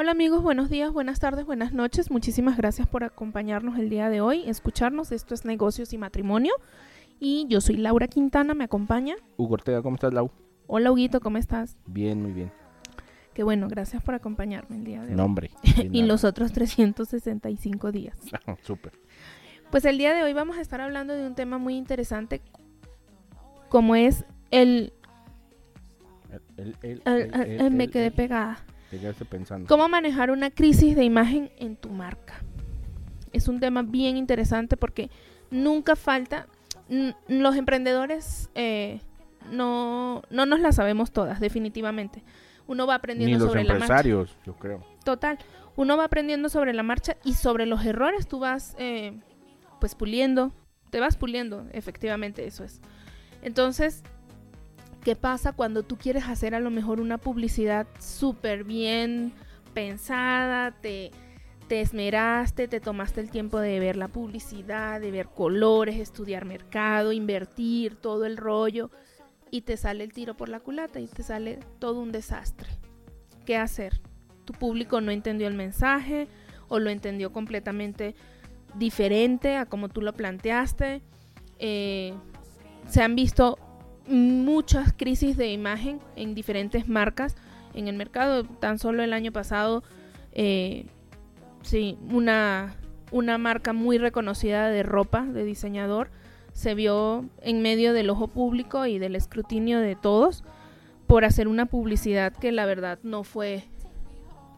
Hola amigos, buenos días, buenas tardes, buenas noches. Muchísimas gracias por acompañarnos el día de hoy, escucharnos. Esto es Negocios y Matrimonio. Y yo soy Laura Quintana, me acompaña. Hugo Ortega, ¿cómo estás, Lau? Hola Huguito, ¿cómo estás? Bien, muy bien. Qué bueno, gracias por acompañarme el día de hoy. No, hombre. y los otros 365 días. Súper. Pues el día de hoy vamos a estar hablando de un tema muy interesante como es el... El- el- el- el- me quedé pegada. Te quedaste pensando. ¿Cómo manejar una crisis de imagen en tu marca? Es un tema bien interesante porque nunca falta, los emprendedores eh, no, no nos la sabemos todas, definitivamente. Uno va Ni aprendiendo los sobre la marcha. yo creo. Total, uno va aprendiendo sobre la marcha y sobre los errores tú vas eh, pues puliendo, te vas puliendo, efectivamente, eso es. Entonces, ¿qué pasa cuando tú quieres hacer a lo mejor una publicidad súper bien pensada, te, te esmeraste, te tomaste el tiempo de ver la publicidad, de ver colores, estudiar mercado, invertir, todo el rollo, y te sale el tiro por la culata y te sale todo un desastre? ¿Qué hacer? tu público no entendió el mensaje o lo entendió completamente diferente a como tú lo planteaste. Eh, se han visto muchas crisis de imagen en diferentes marcas en el mercado. Tan solo el año pasado, eh, sí, una, una marca muy reconocida de ropa, de diseñador, se vio en medio del ojo público y del escrutinio de todos por hacer una publicidad que la verdad no fue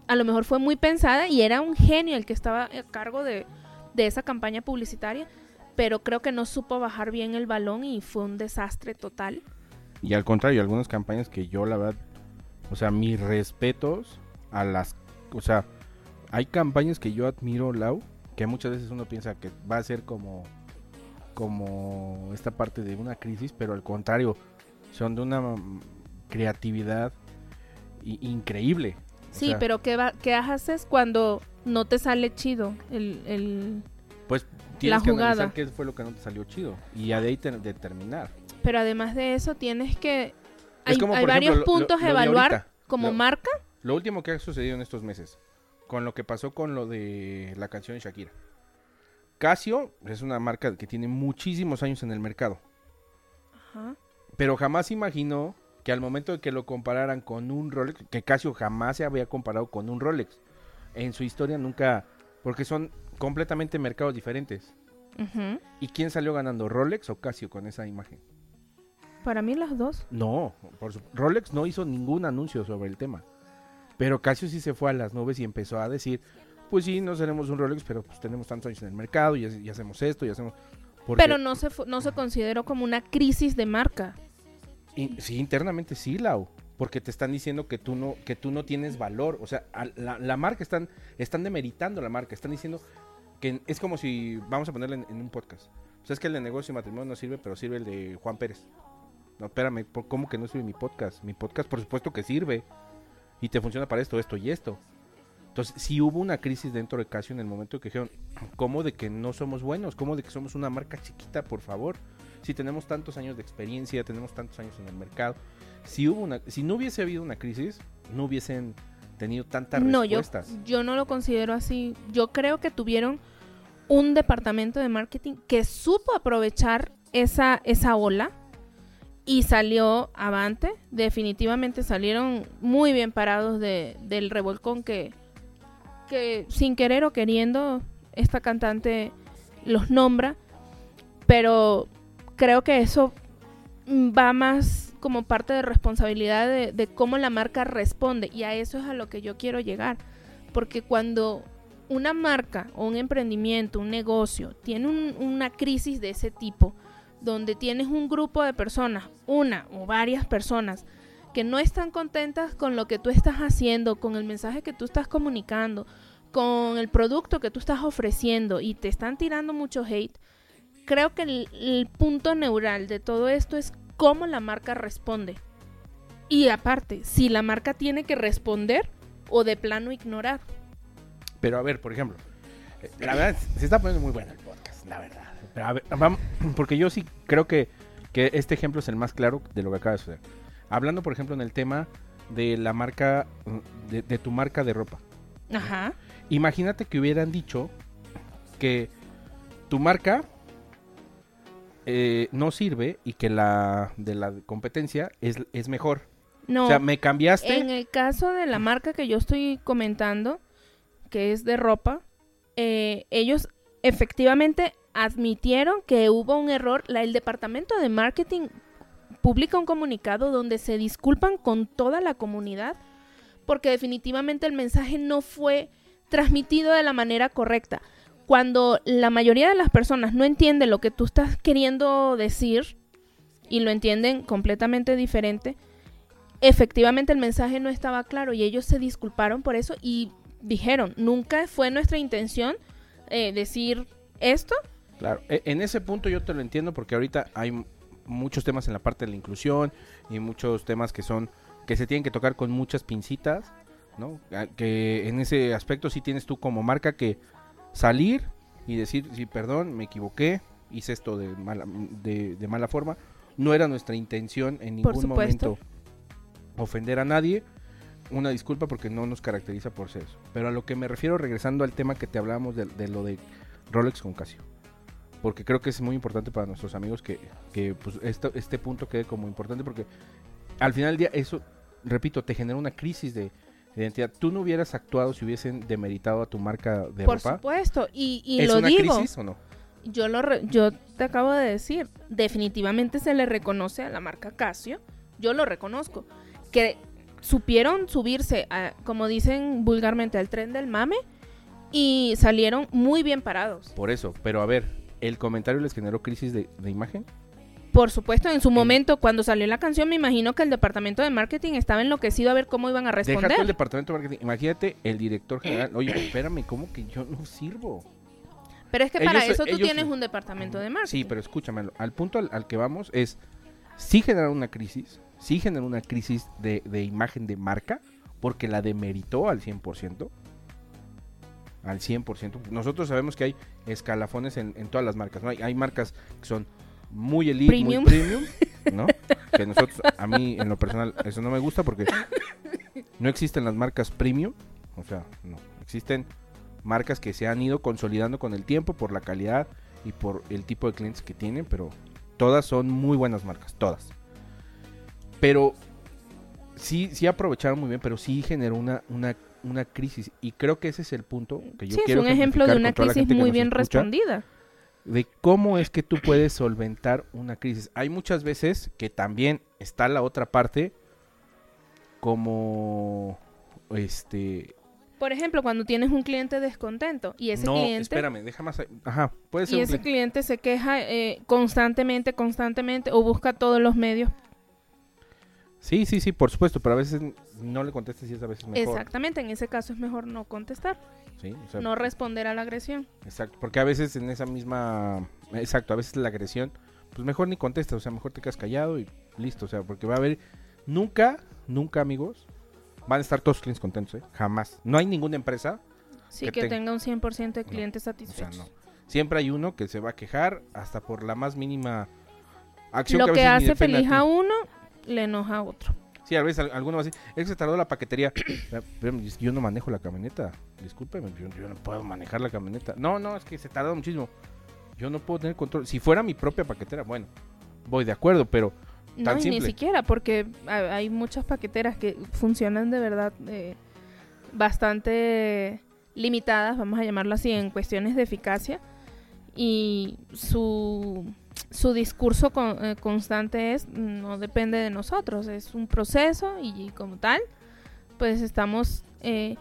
a lo mejor fue muy pensada y era un genio el que estaba a cargo de, de esa campaña publicitaria, pero creo que no supo bajar bien el balón y fue un desastre total. Y al contrario, algunas campañas que yo, la verdad, o sea, mis respetos a las. O sea, hay campañas que yo admiro, Lau, que muchas veces uno piensa que va a ser como. Como esta parte de una crisis, pero al contrario, son de una creatividad increíble. O Sí, sea, pero ¿qué, va- ¿qué haces cuando no te sale chido el, el- Pues tienes la que jugada. analizar qué fue lo que no te salió chido. Y ya de ahí te- determinar. Pero además de eso tienes que... Hay, como, varios ejemplo, puntos lo- a evaluar ahorita. como Lo- marca. Lo último que ha sucedido en estos meses, con lo que pasó con lo de la canción de Shakira. Casio es una marca que tiene muchísimos años en el mercado, Ajá. pero jamás imaginó que al momento de que lo compararan con un Rolex, que Casio jamás se había comparado con un Rolex. En su historia nunca, porque son completamente mercados diferentes. ¿Y quién salió ganando, Rolex o Casio con esa imagen? Para mí las dos. No, por su- Rolex no hizo ningún anuncio sobre el tema. Pero Casio sí se fue a las nubes y empezó a decir, pues sí, no seremos un Rolex, pero pues tenemos tantos años en el mercado y, y hacemos esto y hacemos... Porque- Pero no se, no se consideró como una crisis de marca. y- sí, internamente sí, Lau. Porque te están diciendo que tú no, que tú no tienes valor. O sea, a la, la marca están, están demeritando la marca. Están diciendo que es como si, vamos a ponerle en, un podcast. O sea, es que el de negocio y matrimonio no sirve, pero sirve el de Juan Pérez. No, espérame, ¿por- ¿cómo que no sirve mi podcast? Mi podcast, por supuesto que sirve. Y te funciona para esto, esto y esto. Entonces, sí hubo una crisis dentro de Casio en el momento que dijeron, ¿cómo de que no somos buenos? ¿Cómo de que somos una marca chiquita, por favor? Si tenemos tantos años de experiencia, tenemos tantos años en el mercado. Si, hubo una, si no hubiese habido una crisis, no hubiesen tenido tantas No, yo, respuestas. yo no lo considero así. Yo creo que tuvieron un departamento de marketing que supo aprovechar esa, esa ola y salió avante. Definitivamente salieron muy bien parados de, del revolcón que, que sin querer o queriendo esta cantante los nombra. Pero creo que eso va más como parte de responsabilidad de, cómo la marca responde y a eso es a lo que yo quiero llegar porque cuando una marca o un emprendimiento, un negocio tiene un- una crisis de ese tipo donde tienes un grupo de personas, una o varias personas que no están contentas con lo que tú estás haciendo, con el mensaje que tú estás comunicando, con el producto que tú estás ofreciendo y te están tirando mucho hate, creo que el, el punto neural de todo esto es cómo la marca responde. Y aparte, si la marca tiene que responder o de plano ignorar. Pero a ver, por ejemplo, eh, la verdad, se está poniendo muy bueno el podcast, la verdad. Pero a ver, vamos, porque yo sí creo que, que este ejemplo es el más claro de lo que acaba de suceder. Hablando, por ejemplo, en el tema de la marca, de, de tu marca de ropa. Ajá. Imagínate que hubieran dicho que tu marca eh, no sirve y que la de la competencia es, es mejor. No, O sea, me cambiaste. en el caso de la marca que yo estoy comentando, que es de ropa, eh, ellos efectivamente admitieron que hubo un error. La, el departamento de marketing publica un comunicado donde se disculpan con toda la comunidad porque definitivamente el mensaje no fue transmitido de la manera correcta. Cuando la mayoría de las personas no entiende lo que tú estás queriendo decir y lo entienden completamente diferente, efectivamente el mensaje no estaba claro y ellos se disculparon por eso y dijeron, nunca fue nuestra intención eh, decir esto. Claro, e- en ese punto yo te lo entiendo porque ahorita hay muchos temas en la parte de la inclusión y muchos temas que son que se tienen que tocar con muchas pincitas, ¿no? Que en ese aspecto sí tienes tú como marca que salir y decir, sí, perdón, me equivoqué, hice esto de mala, de, de mala forma, no era nuestra intención en ningún momento ofender a nadie. Una disculpa porque no nos caracteriza por ser eso. Pero a lo que me refiero, regresando al tema que te hablábamos de, de lo de Rolex con Casio. Porque creo que es muy importante para nuestros amigos que, que, pues, esto- este punto quede como importante porque al final del día eso, repito, te genera una crisis de identidad. Tú no hubieras actuado si hubiesen demeritado a tu marca de Por ropa. supuesto, y, y ¿Es lo una digo. crisis o no? Yo lo re- yo te acabo de decir, definitivamente se le reconoce a la marca Casio, yo lo reconozco, que supieron subirse, a, como dicen vulgarmente, al tren del mame y salieron muy bien parados. Por eso, pero a ver, ¿el comentario les generó crisis de, de imagen? Por supuesto, en su momento, cuando salió la canción, me imagino que el departamento de marketing estaba enloquecido a ver cómo iban a Deja tú el responder. departamento de marketing. Imagínate el director general. Oye, espérame, ¿cómo que yo no sirvo? Pero es que para eso tú tienes un departamento de marketing. Sí, pero escúchame, al punto al, al que vamos es, sí generar una crisis, sí generar una crisis de, de imagen de marca, porque la demeritó al 100%. Al 100%. Nosotros sabemos que hay escalafones en, en todas las marcas, ¿no? Hay, hay marcas que son muy elite, Premium. muy premium, ¿no? que nosotros, a mí en lo personal, eso no me gusta porque no existen las marcas premium, o sea, no, existen marcas que se han ido consolidando con el tiempo por la calidad y por el tipo de clientes que tienen, pero todas son muy buenas marcas, todas. Pero sí, sí aprovecharon muy bien, pero sí generó una, una, una crisis. Y creo que ese es el punto que yo sí, es un ejemplo de una crisis muy bien escucha, respondida. De cómo es que tú puedes solventar una crisis. Hay muchas veces que también está la otra parte como este Por ejemplo, cuando tienes un cliente descontento y ese no, cliente espérame, deja más. Ajá, puede ser y un ese cliente- cliente se queja eh, constantemente, constantemente o busca todos los medios. Sí, sí, sí, por supuesto, pero a veces no le contestes y es a veces mejor. Exactamente, en ese caso es mejor no contestar, Sí, o sea, no responder a la agresión. Exacto, porque a veces en esa misma, exacto, a veces la agresión, pues mejor ni contestas, o sea, mejor te quedas callado y listo, o sea, porque va a haber, nunca, nunca amigos, van a estar todos los clientes contentos, ¿eh? jamás. No hay ninguna empresa, Sí, Que que, te- tenga un 100% de No, clientes o sea, satisfechos. no. Siempre hay uno que se va a quejar hasta por la más mínima acción Lo a que veces hace feliz ti. a uno, le enoja a otro. Sí, a veces al- alguno va a decir, es que se tardó la paquetería. Pero, pero yo no manejo la camioneta. Discúlpeme, yo, yo no puedo manejar la camioneta. No, no, es que se tardó muchísimo. Yo no puedo tener control. Si fuera mi propia paquetera, bueno, voy de acuerdo, pero Tan No, y ni siquiera, porque ha- hay muchas paqueteras que funcionan de verdad eh, bastante limitadas, vamos a llamarlo así, en cuestiones de eficacia. Y su, su discurso con- eh, constante es, no depende de nosotros, es un proceso y, como tal, pues estamos eh,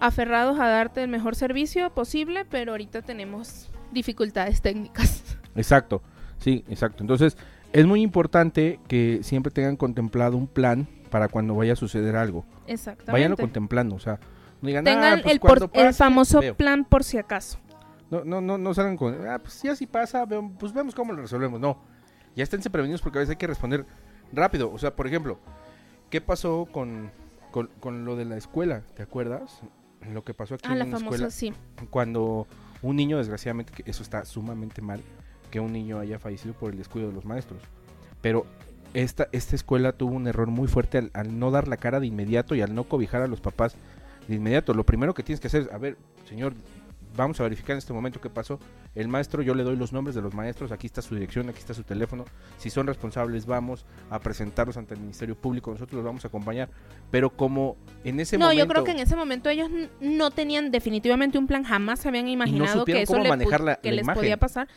aferrados a darte el mejor servicio posible, pero ahorita tenemos dificultades técnicas. exacto. Sí, exacto. Entonces, es muy importante que siempre tengan contemplado un plan para cuando vaya a suceder algo. Exactamente. Váyanlo contemplando, o sea, no digan, "Ah, tengan pues el, por- el famoso veo". plan por si acaso. No, no, no, no salgan con, ah, pues si así pasa, pues vemos cómo lo resolvemos. No, ya esténse prevenidos porque a veces hay que responder rápido. O sea, por ejemplo, ¿qué pasó con, con, con lo de la escuela? ¿Te acuerdas? Lo que pasó aquí Ah, en la la famosa, escuela. sí. Cuando un niño, desgraciadamente, que eso está sumamente mal, que un niño haya fallecido por el descuido de los maestros. Pero esta, esta escuela tuvo un error muy fuerte al, al no dar la cara de inmediato y al no cobijar a los papás de inmediato. Lo primero que tienes que hacer es, a ver, señor, vamos a verificar en este momento qué pasó. El maestro, yo le doy los nombres de los maestros, aquí está su dirección, aquí está su teléfono. Si son responsables, vamos a presentarlos ante el Ministerio Público, nosotros los vamos a acompañar. Pero como en ese no, momento... yo creo que en ese momento ellos no tenían definitivamente un plan, jamás se habían imaginado que supieron eso le pu- manejar la- que la les imagen. podía pasar.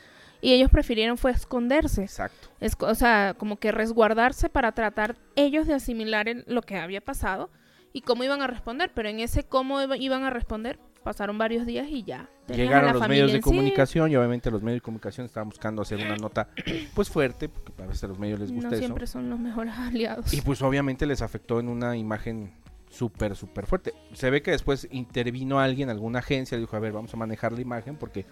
Y ellos prefirieron fue esconderse. Exacto. Es, o sea, como que resguardarse para tratar ellos de asimilar el- lo que había pasado y cómo iban a responder. Pero en ese cómo iba- iban a responder, pasaron varios días y ya. a Llegaron los medios de sí. comunicación y obviamente los medios de comunicación estaban buscando hacer una nota pues fuerte, porque a veces a los medios les gusta No eso. siempre son los mejores aliados. Y pues obviamente les afectó en una imagen súper, súper fuerte. Se ve que después intervino alguien, alguna agencia, dijo, a ver, vamos a manejar la imagen porque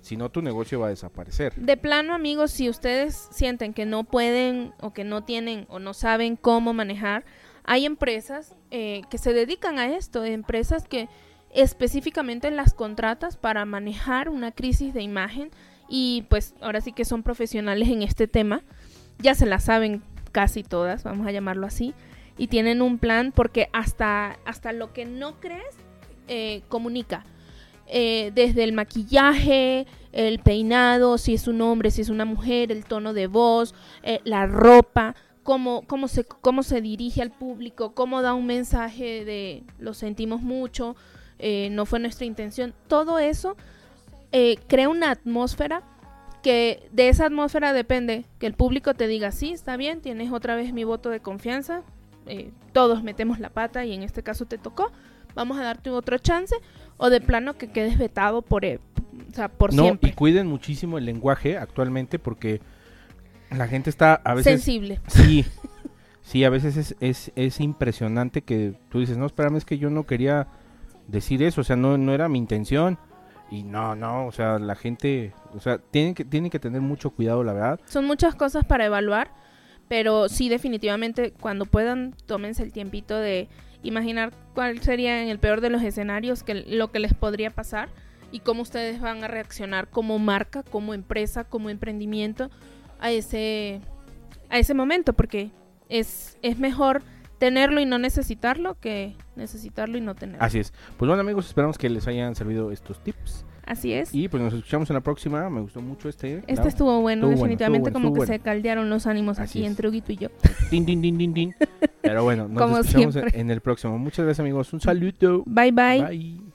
si no tu negocio va a desaparecer. De plano, amigos, si ustedes sienten que no pueden o que no tienen o no saben cómo manejar, hay empresas eh, que se dedican a esto, empresas que específicamente las contratas para manejar una crisis de imagen y pues ahora sí que son profesionales en este tema, ya se la saben casi todas, vamos a llamarlo así, y tienen un plan porque hasta, hasta lo que no crees eh, comunica. Eh, desde el maquillaje, el peinado, si es un hombre, si es una mujer, el tono de voz, eh, la ropa, cómo, cómo, se, cómo se dirige al público, cómo da un mensaje de lo sentimos mucho, eh, no fue nuestra intención. Todo eso eh, crea una atmósfera que de esa atmósfera depende que el público te diga, sí, está bien, tienes otra vez mi voto de confianza, eh, todos metemos la pata y en este caso te tocó, vamos a darte otro chance, o de plano que quedes vetado por, eh, o sea, por no, siempre. y cuiden muchísimo el lenguaje actualmente porque la gente está a veces... Sensible. Sí, sí, a veces es, es, es impresionante que tú dices, no, espérame, es que yo no quería decir eso, o sea, no, no era mi intención. Y no, no, o sea, la gente, o sea, tienen que, tienen que tener mucho cuidado, la verdad. Son muchas cosas para evaluar, pero sí definitivamente cuando puedan tómense el tiempito de imaginar cuál sería en el peor de los escenarios que lo que les podría pasar y cómo ustedes van a reaccionar como marca, como empresa, como emprendimiento a ese a ese momento porque es es mejor tenerlo y no necesitarlo que necesitarlo y no tenerlo. Así es. Pues bueno, amigos, esperamos que les hayan servido estos tips. Así es. Y pues nos escuchamos en la próxima. Me gustó mucho este. Este Lau. estuvo bueno, Estuvo bueno, definitivamente estuvo como bueno, que se caldearon los ánimos Así aquí es. entre Huguito y yo. Din, din, din. Pero bueno, nos Como escuchamos siempre. en el próximo. Muchas gracias, amigos. Un saludo. Bye bye. Bye.